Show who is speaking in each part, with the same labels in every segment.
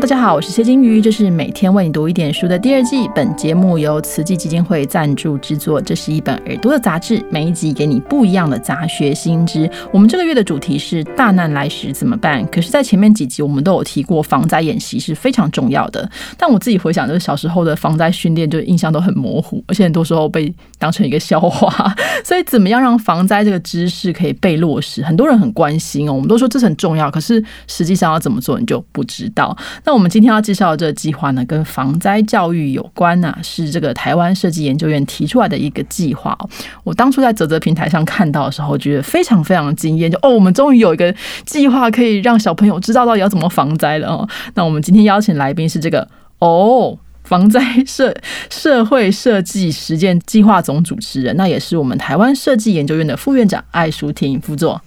Speaker 1: 大家好，我是谢金鱼，这是每天为你读一点书的第二季。本节目由慈济基金会赞助制作。这是一本耳朵的杂志，每一集给你不一样的杂学新知。我们这个月的主题是大难来时怎么办？可是，在前面几集我们都有提过，防灾演习是非常重要的。但我自己回想，就是小时候的防灾训练，就印象都很模糊，而且很多时候被当成一个笑话。所以，怎么样让防灾这个知识可以被落实？很多人很关心哦。我们都说这很重要，可是实际上要怎么做，你就不知道。那我们今天要介绍的这个计划呢，跟防灾教育有关呐，是这个台湾设计研究院提出来的一个计划。我当初在泽泽平台上看到的时候，觉得非常非常惊艳，就哦，我们终于有一个计划可以让小朋友知道到底要怎么防灾了哦。那我们今天邀请来宾是这个哦，防灾社社会设计实践计划总主持人，那也是我们台湾设计研究院的副院长艾淑婷副座，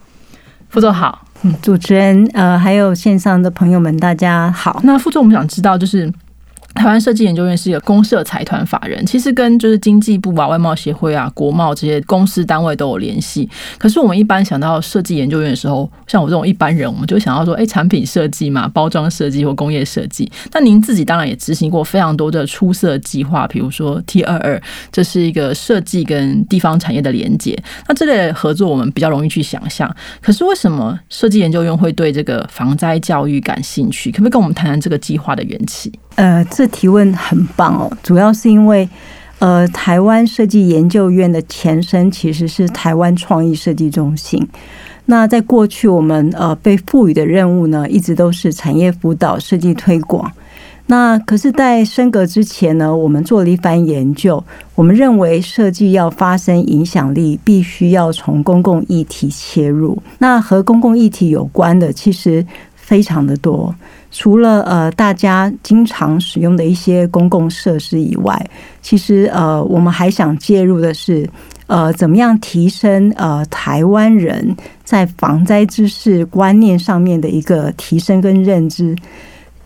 Speaker 1: 副座好。
Speaker 2: 嗯，主持人，呃，还有线上的朋友们，大家好。
Speaker 1: 那副总，我们想知道就是。台湾设计研究院是一个公社财团法人，其实跟就是经济部啊、外贸协会啊、国贸这些公司单位都有联系。可是我们一般想到设计研究院的时候，像我这种一般人，我们就想到说，哎，产品设计嘛，包装设计或工业设计。那您自己当然也执行过非常多的出色计划，比如说 T 二二，这是一个设计跟地方产业的连接。那这类合作我们比较容易去想象。可是为什么设计研究院会对这个防灾教育感兴趣？可不可以跟我们谈谈这个计划的缘起？
Speaker 2: 呃，这提问很棒哦，主要是因为，呃，台湾设计研究院的前身其实是台湾创意设计中心。那在过去，我们呃被赋予的任务呢，一直都是产业辅导、设计推广。那可是，在升格之前呢，我们做了一番研究，我们认为设计要发生影响力，必须要从公共议题切入。那和公共议题有关的，其实非常的多。除了呃大家经常使用的一些公共设施以外，其实呃我们还想介入的是呃怎么样提升呃台湾人在防灾知识观念上面的一个提升跟认知。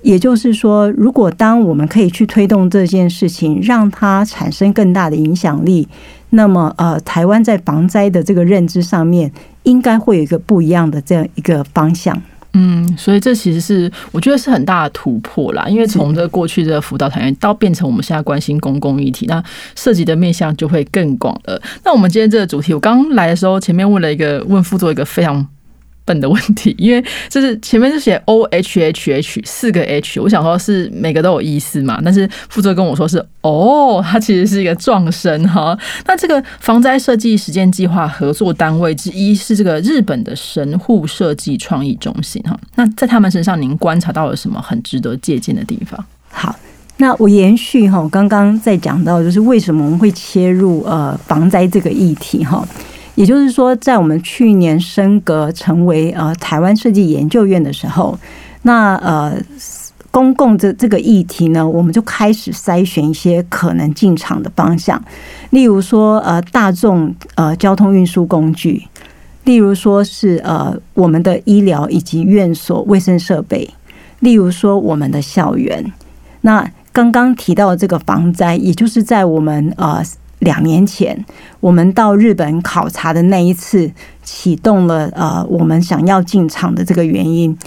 Speaker 2: 也就是说，如果当我们可以去推动这件事情，让它产生更大的影响力，那么呃台湾在防灾的这个认知上面，应该会有一个不一样的这样一个方向。
Speaker 1: 嗯，所以这其实是我觉得是很大的突破啦，因为从这过去的辅导团员到变成我们现在关心公共议题，那涉及的面向就会更广了。那我们今天这个主题，我刚来的时候前面问了一个问副座一个非常。笨的问题，因为就是前面是写 O H H H 四个 H，我想说是每个都有意思嘛，但是负责跟我说是哦，它其实是一个撞声哈。那这个防灾设计实践计划合作单位之一是这个日本的神户设计创意中心哈。那在他们身上，您观察到了什么很值得借鉴的地方？
Speaker 2: 好，那我延续哈，刚刚在讲到就是为什么我们会切入呃防灾这个议题哈。也就是说，在我们去年升格成为呃台湾设计研究院的时候，那呃公共这这个议题呢，我们就开始筛选一些可能进场的方向，例如说呃大众呃交通运输工具，例如说是呃我们的医疗以及院所卫生设备，例如说我们的校园。那刚刚提到这个防灾，也就是在我们呃。两年前，我们到日本考察的那一次，启动了呃，我们想要进场的这个原因。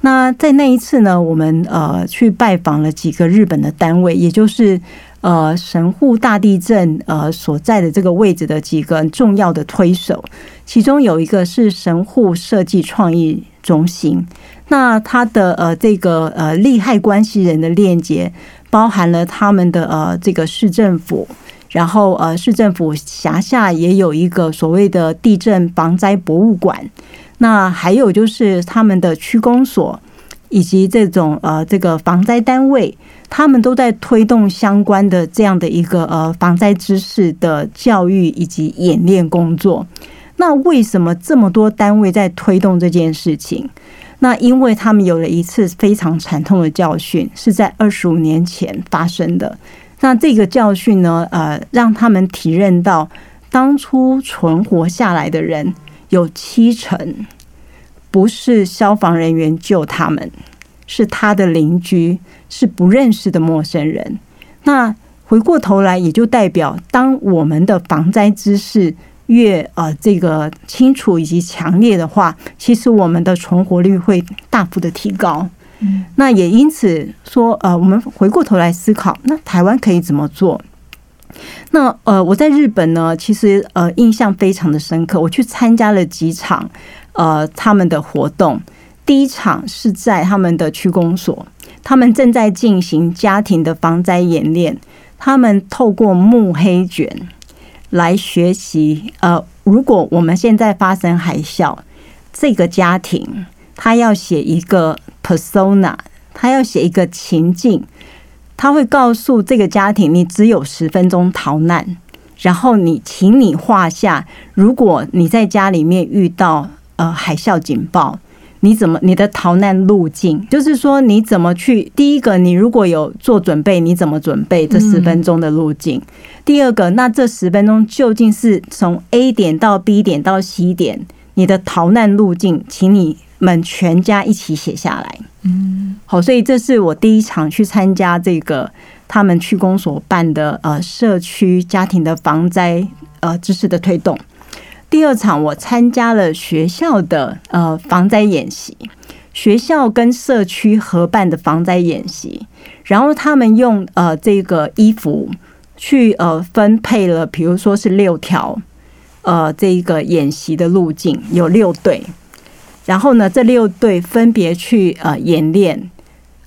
Speaker 2: 那在那一次呢，我们呃去拜访了几个日本的单位，也就是呃神户大地震呃所在的这个位置的几个重要的推手，其中有一个是神户设计创意中心。那它的呃这个呃利害关系人的链接，包含了他们的呃这个市政府。然后，呃，市政府辖下也有一个所谓的地震防灾博物馆。那还有就是他们的区公所以及这种呃这个防灾单位，他们都在推动相关的这样的一个呃防灾知识的教育以及演练工作。那为什么这么多单位在推动这件事情？那因为他们有了一次非常惨痛的教训，是在二十五年前发生的。那这个教训呢？呃，让他们体认到，当初存活下来的人有七成不是消防人员救他们，是他的邻居，是不认识的陌生人。那回过头来，也就代表，当我们的防灾知识越呃这个清楚以及强烈的话，其实我们的存活率会大幅的提高。那也因此说，呃，我们回过头来思考，那台湾可以怎么做？那呃，我在日本呢，其实呃印象非常的深刻。我去参加了几场呃他们的活动，第一场是在他们的区公所，他们正在进行家庭的防灾演练，他们透过木黑卷来学习。呃，如果我们现在发生海啸，这个家庭他要写一个 persona，他要写一个情境。他会告诉这个家庭，你只有十分钟逃难，然后你，请你画下，如果你在家里面遇到呃海啸警报，你怎么你的逃难路径？就是说你怎么去？第一个，你如果有做准备，你怎么准备这十分钟的路径？第二个，那这十分钟究竟是从 A 点到 B 点到 C 点，你的逃难路径，请你。们全家一起写下来，嗯，好，所以这是我第一场去参加这个他们区公所办的呃社区家庭的防灾呃知识的推动。第二场我参加了学校的呃防灾演习，学校跟社区合办的防灾演习，然后他们用呃这个衣服去呃分配了，比如说是六条呃这个演习的路径，有六队。然后呢，这六队分别去呃演练，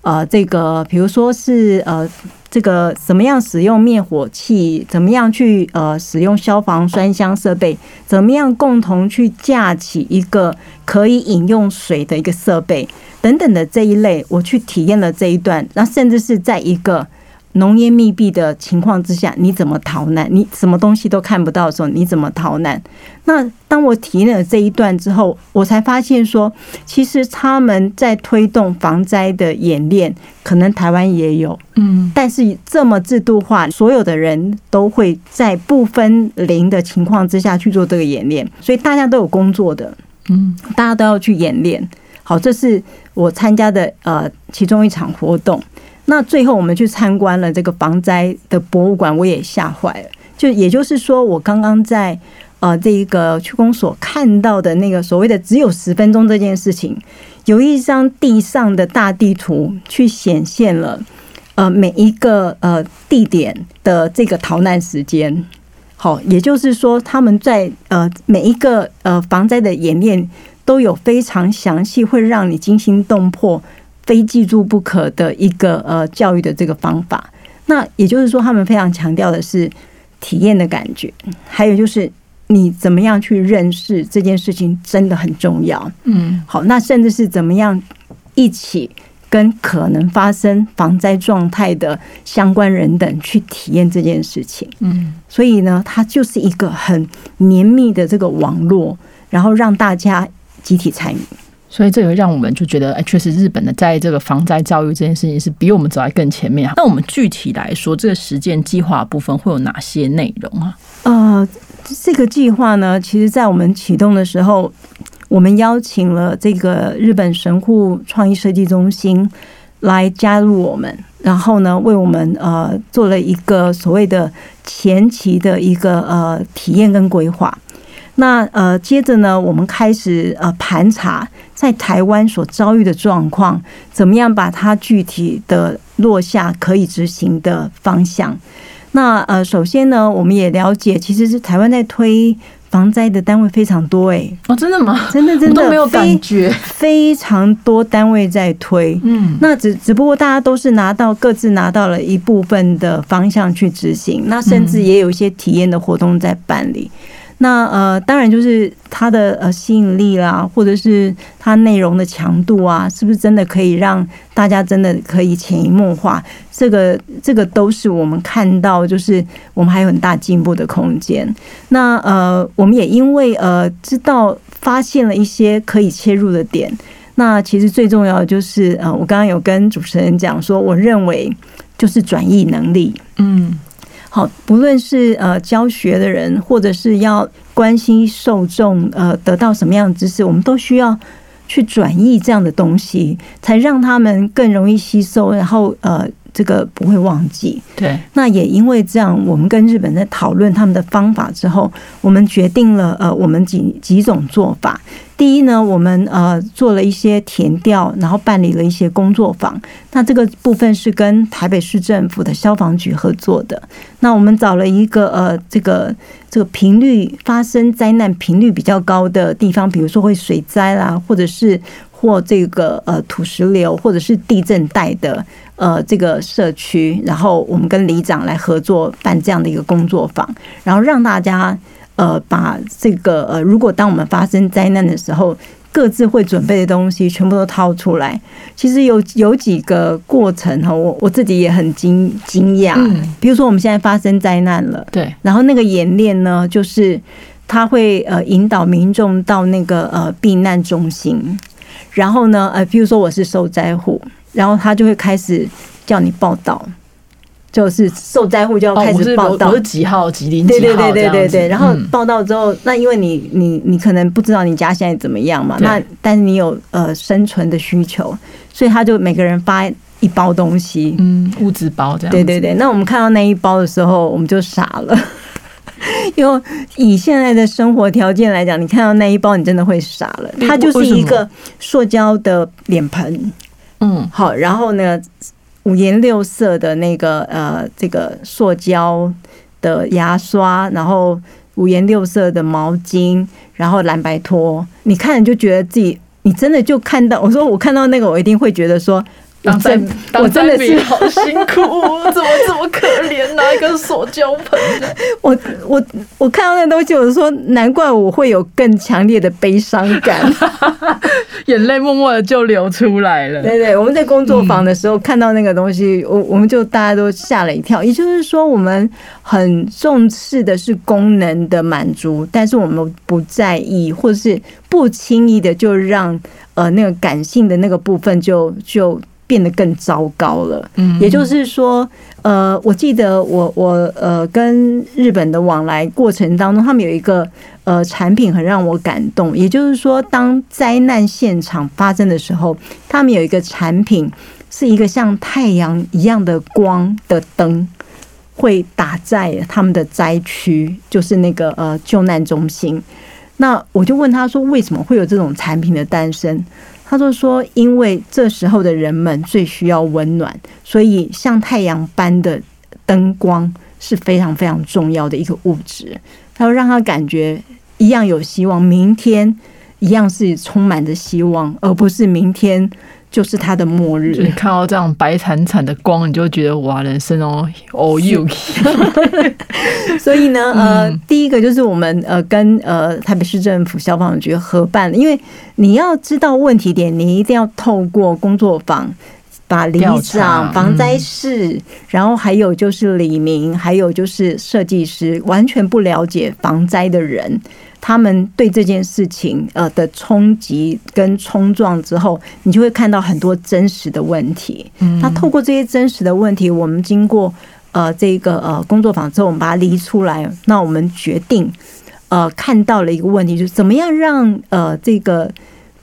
Speaker 2: 呃，这个比如说是呃这个怎么样使用灭火器，怎么样去呃使用消防栓箱设备，怎么样共同去架起一个可以饮用水的一个设备等等的这一类，我去体验了这一段，那甚至是在一个。浓烟密闭的情况之下，你怎么逃难？你什么东西都看不到的时候，你怎么逃难？那当我体验了这一段之后，我才发现说，其实他们在推动防灾的演练，可能台湾也有，嗯，但是这么制度化，所有的人都会在不分零的情况之下去做这个演练，所以大家都有工作的，嗯，大家都要去演练。好，这是我参加的呃其中一场活动。那最后我们去参观了这个防灾的博物馆，我也吓坏了。就也就是说，我刚刚在呃这一个区公所看到的那个所谓的只有十分钟这件事情，有一张地上的大地图去显现了呃每一个呃地点的这个逃难时间。好，也就是说他们在呃每一个呃防灾的演练都有非常详细，会让你惊心动魄。非记住不可的一个呃教育的这个方法，那也就是说，他们非常强调的是体验的感觉，还有就是你怎么样去认识这件事情真的很重要。嗯，好，那甚至是怎么样一起跟可能发生防灾状态的相关人等去体验这件事情。嗯，所以呢，它就是一个很绵密的这个网络，然后让大家集体参与。
Speaker 1: 所以这个让我们就觉得，哎，确实日本的在这个防灾教育这件事情是比我们走在更前面。那我们具体来说，这个实践计划部分会有哪些内容啊？
Speaker 2: 呃，这个计划呢，其实在我们启动的时候，我们邀请了这个日本神户创意设计中心来加入我们，然后呢，为我们呃做了一个所谓的前期的一个呃体验跟规划。那呃，接着呢，我们开始呃盘查在台湾所遭遇的状况，怎么样把它具体的落下可以执行的方向。那呃，首先呢，我们也了解，其实是台湾在推防灾的单位非常多，哎，
Speaker 1: 哦，真的吗？
Speaker 2: 真的真的
Speaker 1: 没有感觉，
Speaker 2: 非常多单位在推，嗯，那只只不过大家都是拿到各自拿到了一部分的方向去执行，那甚至也有一些体验的活动在办理。那呃，当然就是它的呃吸引力啦，或者是它内容的强度啊，是不是真的可以让大家真的可以潜移默化？这个这个都是我们看到，就是我们还有很大进步的空间。那呃，我们也因为呃知道发现了一些可以切入的点。那其实最重要的就是呃，我刚刚有跟主持人讲说，我认为就是转译能力，嗯。好，不论是呃教学的人，或者是要关心受众，呃，得到什么样的知识，我们都需要去转译这样的东西，才让他们更容易吸收，然后呃这个不会忘记。
Speaker 1: 对，
Speaker 2: 那也因为这样，我们跟日本在讨论他们的方法之后，我们决定了呃，我们几几种做法。第一呢，我们呃做了一些填调，然后办理了一些工作坊。那这个部分是跟台北市政府的消防局合作的。那我们找了一个呃这个这个频率发生灾难频率比较高的地方，比如说会水灾啦，或者是或这个呃土石流，或者是地震带的呃这个社区，然后我们跟里长来合作办这样的一个工作坊，然后让大家。呃，把这个呃，如果当我们发生灾难的时候，各自会准备的东西全部都掏出来。其实有有几个过程哈，我我自己也很惊惊讶。嗯，比如说我们现在发生灾难了，
Speaker 1: 对，
Speaker 2: 然后那个演练呢，就是他会呃引导民众到那个呃避难中心，然后呢呃，比如说我是受灾户，然后他就会开始叫你报道。就是受灾户就要开始报道，
Speaker 1: 我是几号几零几号
Speaker 2: 对对对对对对。然后报道之后，那因为你你你可能不知道你家现在怎么样嘛，那但是你有呃生存的需求，所以他就每个人发一包东西，
Speaker 1: 嗯，物资包这样。
Speaker 2: 对对对。那我们看到那一包的时候，我们就傻了，因为以现在的生活条件来讲，你看到那一包，你真的会傻了。它就是一个塑胶的脸盆，嗯，好，然后呢。五颜六色的那个呃，这个塑胶的牙刷，然后五颜六色的毛巾，然后蓝白拖，你看你就觉得自己，你真的就看到，我说我看到那个，我一定会觉得说。
Speaker 1: 当真，我真的是好辛苦，怎么这么可怜？拿一个塑胶盆，
Speaker 2: 我我我看到那东西，我就说难怪我会有更强烈的悲伤感，
Speaker 1: 眼泪默默的就流出来了。
Speaker 2: 对对，我们在工作坊的时候看到那个东西，我我们就大家都吓了一跳。也就是说，我们很重视的是功能的满足，但是我们不在意，或者是不轻易的就让呃那个感性的那个部分就就。变得更糟糕了。嗯，也就是说，呃，我记得我我呃跟日本的往来过程当中，他们有一个呃产品很让我感动。也就是说，当灾难现场发生的时候，他们有一个产品是一个像太阳一样的光的灯，会打在他们的灾区，就是那个呃救难中心。那我就问他说，为什么会有这种产品的诞生？他就说：“因为这时候的人们最需要温暖，所以像太阳般的灯光是非常非常重要的一个物质。他说让他感觉一样有希望，明天一样是充满着希望，而不是明天。”就是他的末日。
Speaker 1: 你看到这样白惨惨的光，你就觉得哇，人生哦，all you。
Speaker 2: 所以呢，呃，第一个就是我们呃跟呃台北市政府消防局合办，因为你要知道问题点，你一定要透过工作坊把里长、防灾室，然后还有就是李明，还有就是设计师，完全不了解防灾的人。他们对这件事情呃的冲击跟冲撞之后，你就会看到很多真实的问题。那透过这些真实的问题，我们经过呃这个呃工作坊之后，我们把它理出来。那我们决定呃看到了一个问题，就是怎么样让呃这个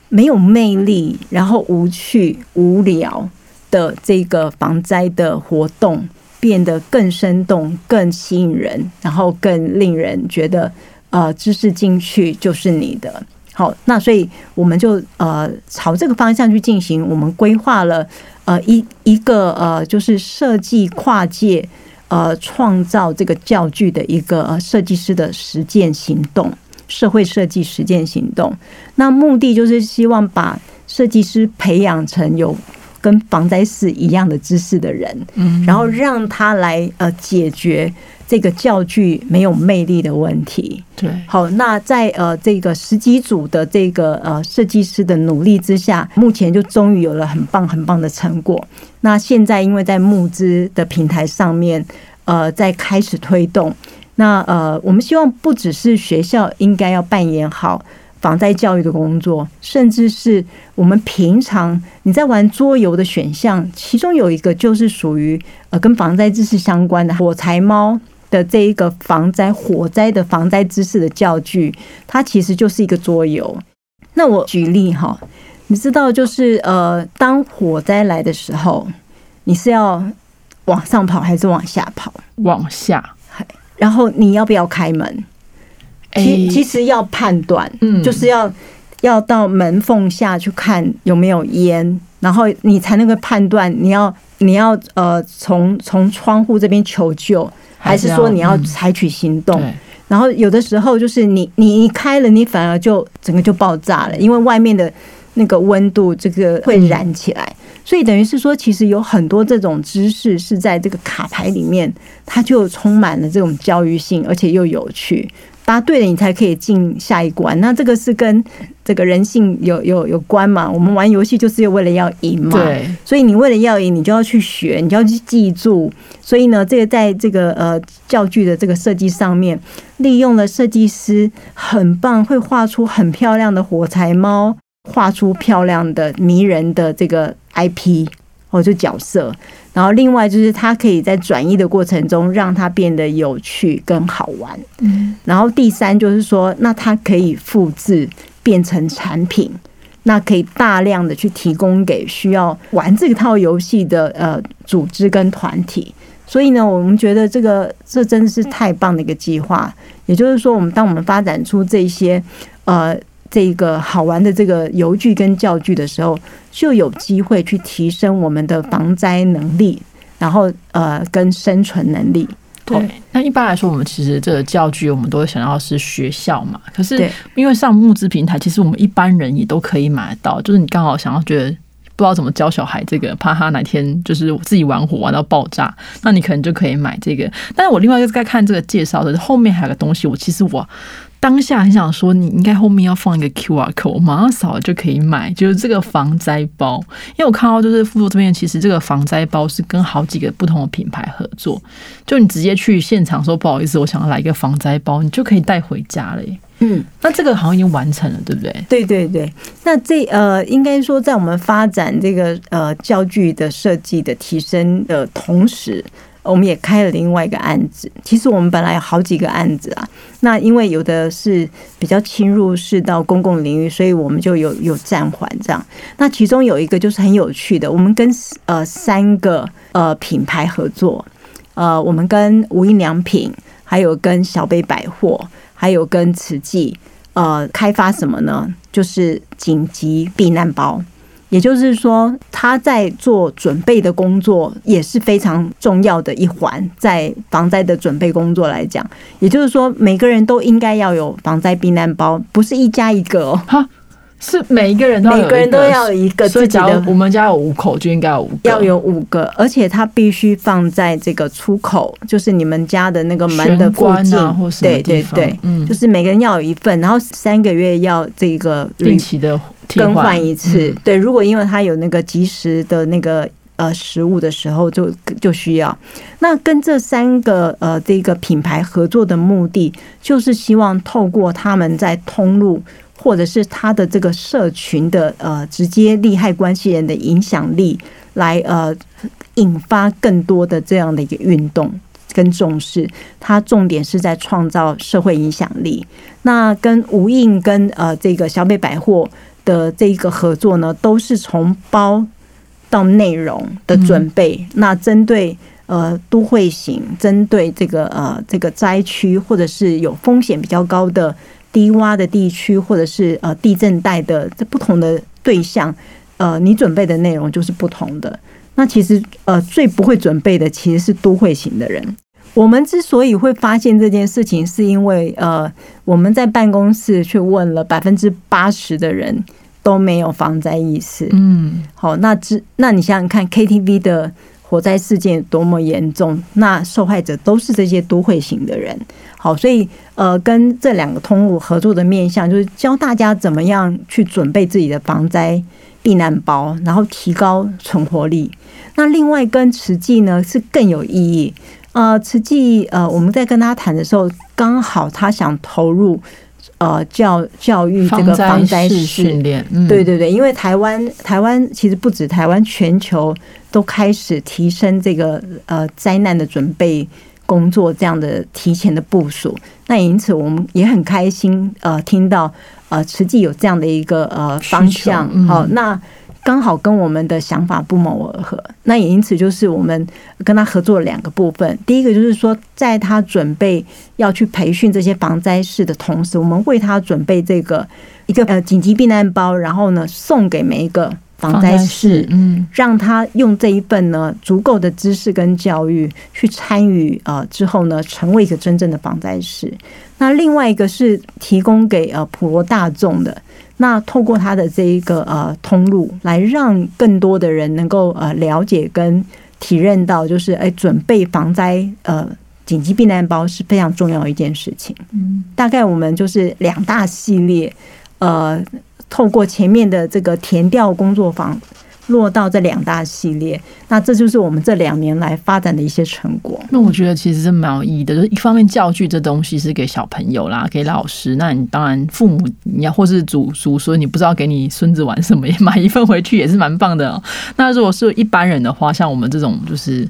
Speaker 2: 没有魅力、然后无趣、无聊的这个防灾的活动变得更生动、更吸引人，然后更令人觉得。呃，知识进去就是你的。好，那所以我们就呃朝这个方向去进行。我们规划了呃一一个呃就是设计跨界呃创造这个教具的一个设计师的实践行动，社会设计实践行动。那目的就是希望把设计师培养成有跟防灾士一样的知识的人，嗯，然后让他来呃解决。这个教具没有魅力的问题。
Speaker 1: 对，
Speaker 2: 好，那在呃这个十几组的这个呃设计师的努力之下，目前就终于有了很棒很棒的成果。那现在因为在募资的平台上面，呃，在开始推动。那呃，我们希望不只是学校应该要扮演好防灾教育的工作，甚至是我们平常你在玩桌游的选项，其中有一个就是属于呃跟防灾知识相关的火柴猫。的这一个防灾火灾的防灾知识的教具，它其实就是一个桌游。那我举例哈，你知道，就是呃，当火灾来的时候，你是要往上跑还是往下跑？
Speaker 1: 往下。
Speaker 2: 然后你要不要开门？其其实要判断，嗯，就是要要到门缝下去看有没有烟，然后你才能够判断你要你要呃从从窗户这边求救，还是说你要采取行动？然后有的时候就是你你一开了，你反而就整个就爆炸了，因为外面的那个温度这个会燃起来，所以等于是说，其实有很多这种知识是在这个卡牌里面，它就充满了这种教育性，而且又有趣。答对了，你才可以进下一关。那这个是跟这个人性有有有关嘛？我们玩游戏就是为了要赢嘛。
Speaker 1: 对。
Speaker 2: 所以你为了要赢，你就要去学，你就要去记住。所以呢，这个在这个呃教具的这个设计上面，利用了设计师很棒，会画出很漂亮的火柴猫，画出漂亮的迷人的这个 IP。哦，就角色，然后另外就是它可以在转移的过程中让它变得有趣跟好玩。嗯，然后第三就是说，那它可以复制变成产品，那可以大量的去提供给需要玩这套游戏的呃组织跟团体。所以呢，我们觉得这个这真的是太棒的一个计划。也就是说，我们当我们发展出这些呃。这个好玩的这个游具跟教具的时候，就有机会去提升我们的防灾能力，然后呃，跟生存能力。
Speaker 1: 对，那一般来说，我们其实这个教具，我们都会想要是学校嘛。可是因为上募资平台，其实我们一般人也都可以买得到。就是你刚好想要觉得不知道怎么教小孩这个，怕他哪天就是自己玩火玩到爆炸，那你可能就可以买这个。但是我另外一个在看这个介绍的后面还有个东西，我其实我。当下很想说，你应该后面要放一个 Q R code，马上扫了就可以买，就是这个防灾包。因为我看到就是副座这边，其实这个防灾包是跟好几个不同的品牌合作，就你直接去现场说不好意思，我想要来一个防灾包，你就可以带回家了。嗯，那这个好像已经完成了，对不对？
Speaker 2: 对对对，那这呃，应该说在我们发展这个呃教具的设计的提升的同时。我们也开了另外一个案子。其实我们本来有好几个案子啊，那因为有的是比较侵入式到公共领域，所以我们就有有暂缓这样。那其中有一个就是很有趣的，我们跟呃三个呃品牌合作，呃，我们跟无印良品，还有跟小北百货，还有跟慈济，呃，开发什么呢？就是紧急避难包。也就是说，他在做准备的工作也是非常重要的一环，在防灾的准备工作来讲，也就是说，每个人都应该要有防灾避难包，不是一家一个哦，
Speaker 1: 哈，是每一个人都
Speaker 2: 每个人都要有一个自己的。
Speaker 1: 我们家有五口，就应该有五个，
Speaker 2: 要有五个，而且它必须放在这个出口，就是你们家的那个门的附近，对对对，嗯，就是每个人要有一份，然后三个月要这个
Speaker 1: 定期的。
Speaker 2: 更换一次，对，如果因为它有那个及时的那个呃食物的时候，就就需要。那跟这三个呃这个品牌合作的目的，就是希望透过他们在通路或者是他的这个社群的呃直接利害关系人的影响力，来呃引发更多的这样的一个运动跟重视。它重点是在创造社会影响力。那跟无印跟呃这个小北百货。的这一个合作呢，都是从包到内容的准备。那针对呃都会型，针对这个呃这个灾区或者是有风险比较高的低洼的地区，或者是呃地震带的这不同的对象，呃，你准备的内容就是不同的。那其实呃最不会准备的其实是都会型的人。我们之所以会发现这件事情，是因为呃我们在办公室去问了百分之八十的人。都没有防灾意识。嗯，好，那之那你想想看，KTV 的火灾事件多么严重，那受害者都是这些都会型的人。好，所以呃，跟这两个通路合作的面向，就是教大家怎么样去准备自己的防灾避难包，然后提高存活力。那另外跟慈济呢是更有意义。呃，慈济呃，我们在跟他谈的时候，刚好他想投入。呃，教教育这个防灾
Speaker 1: 训练，
Speaker 2: 对对对，因为台湾台湾其实不止台湾，全球都开始提升这个呃灾难的准备工作这样的提前的部署。那因此我们也很开心，呃，听到呃慈济有这样的一个呃方向。好，那刚好跟我们的想法不谋而合。那也因此就是我们跟他合作了两个部分。第一个就是说，在他准备要去培训这些防灾士的同时，我们为他准备这个一个呃紧急避难包，然后呢送给每一个。防灾士，嗯，让他用这一份呢足够的知识跟教育去参与呃之后呢，成为一个真正的防灾士。那另外一个是提供给呃普罗大众的，那透过他的这一个呃通路，来让更多的人能够呃了解跟体认到，就是哎准备防灾呃紧急避难包是非常重要的一件事情。嗯，大概我们就是两大系列，呃。透过前面的这个填调工作坊，落到这两大系列，那这就是我们这两年来发展的一些成果。
Speaker 1: 那我觉得其实是蛮有意义的，就是一方面教具这东西是给小朋友啦，给老师，那你当然父母你要或是祖祖孙，你不知道给你孙子玩什么，也买一份回去也是蛮棒的。那如果是一般人的话，像我们这种就是。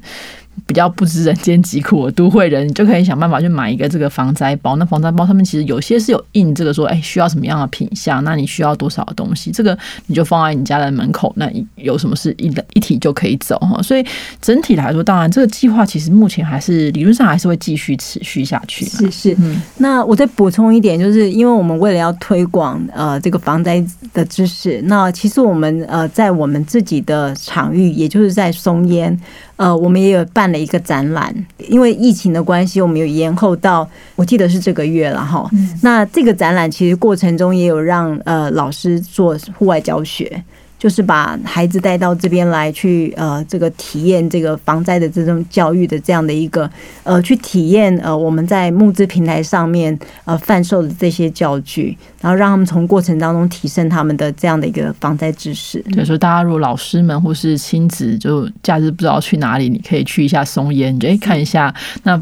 Speaker 1: 比较不知人间疾苦的都会人，你就可以想办法去买一个这个防灾包。那防灾包上面其实有些是有印这个说，哎，需要什么样的品相？那你需要多少东西？这个你就放在你家的门口，那有什么事一一提就可以走哈。所以整体来说，当然这个计划其实目前还是理论上还是会继续持续下去。
Speaker 2: 是是，嗯。那我再补充一点，就是因为我们为了要推广呃这个防灾的知识，那其实我们呃在我们自己的场域，也就是在松烟。呃，我们也有办了一个展览，因为疫情的关系，我们有延后到，我记得是这个月了哈。那这个展览其实过程中也有让呃老师做户外教学。就是把孩子带到这边来，去呃，这个体验这个防灾的这种教育的这样的一个呃，去体验呃，我们在募资平台上面呃贩售的这些教具，然后让他们从过程当中提升他们的这样的一个防灾知识。
Speaker 1: 对，所以大家如果老师们或是亲子就假日不知道去哪里，你可以去一下松烟，你就哎看一下。那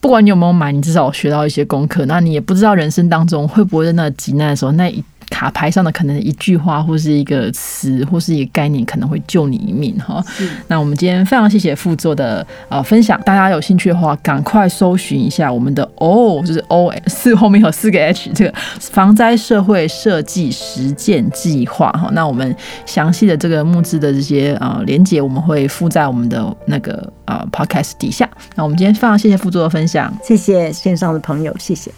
Speaker 1: 不管你有没有买，你至少学到一些功课。那你也不知道人生当中会不会在那急难的时候那一。卡牌上的可能一句话，或是一个词，或是一个概念，可能会救你一命哈。那我们今天非常谢谢副座的呃分享，大家有兴趣的话，赶快搜寻一下我们的哦就是 O 四后面有四个 H 这个防灾社会设计实践计划哈。那我们详细的这个募资的这些呃连接，我们会附在我们的那个呃 Podcast 底下。那我们今天非常谢谢副座的分享，
Speaker 2: 谢谢线上的朋友，谢谢。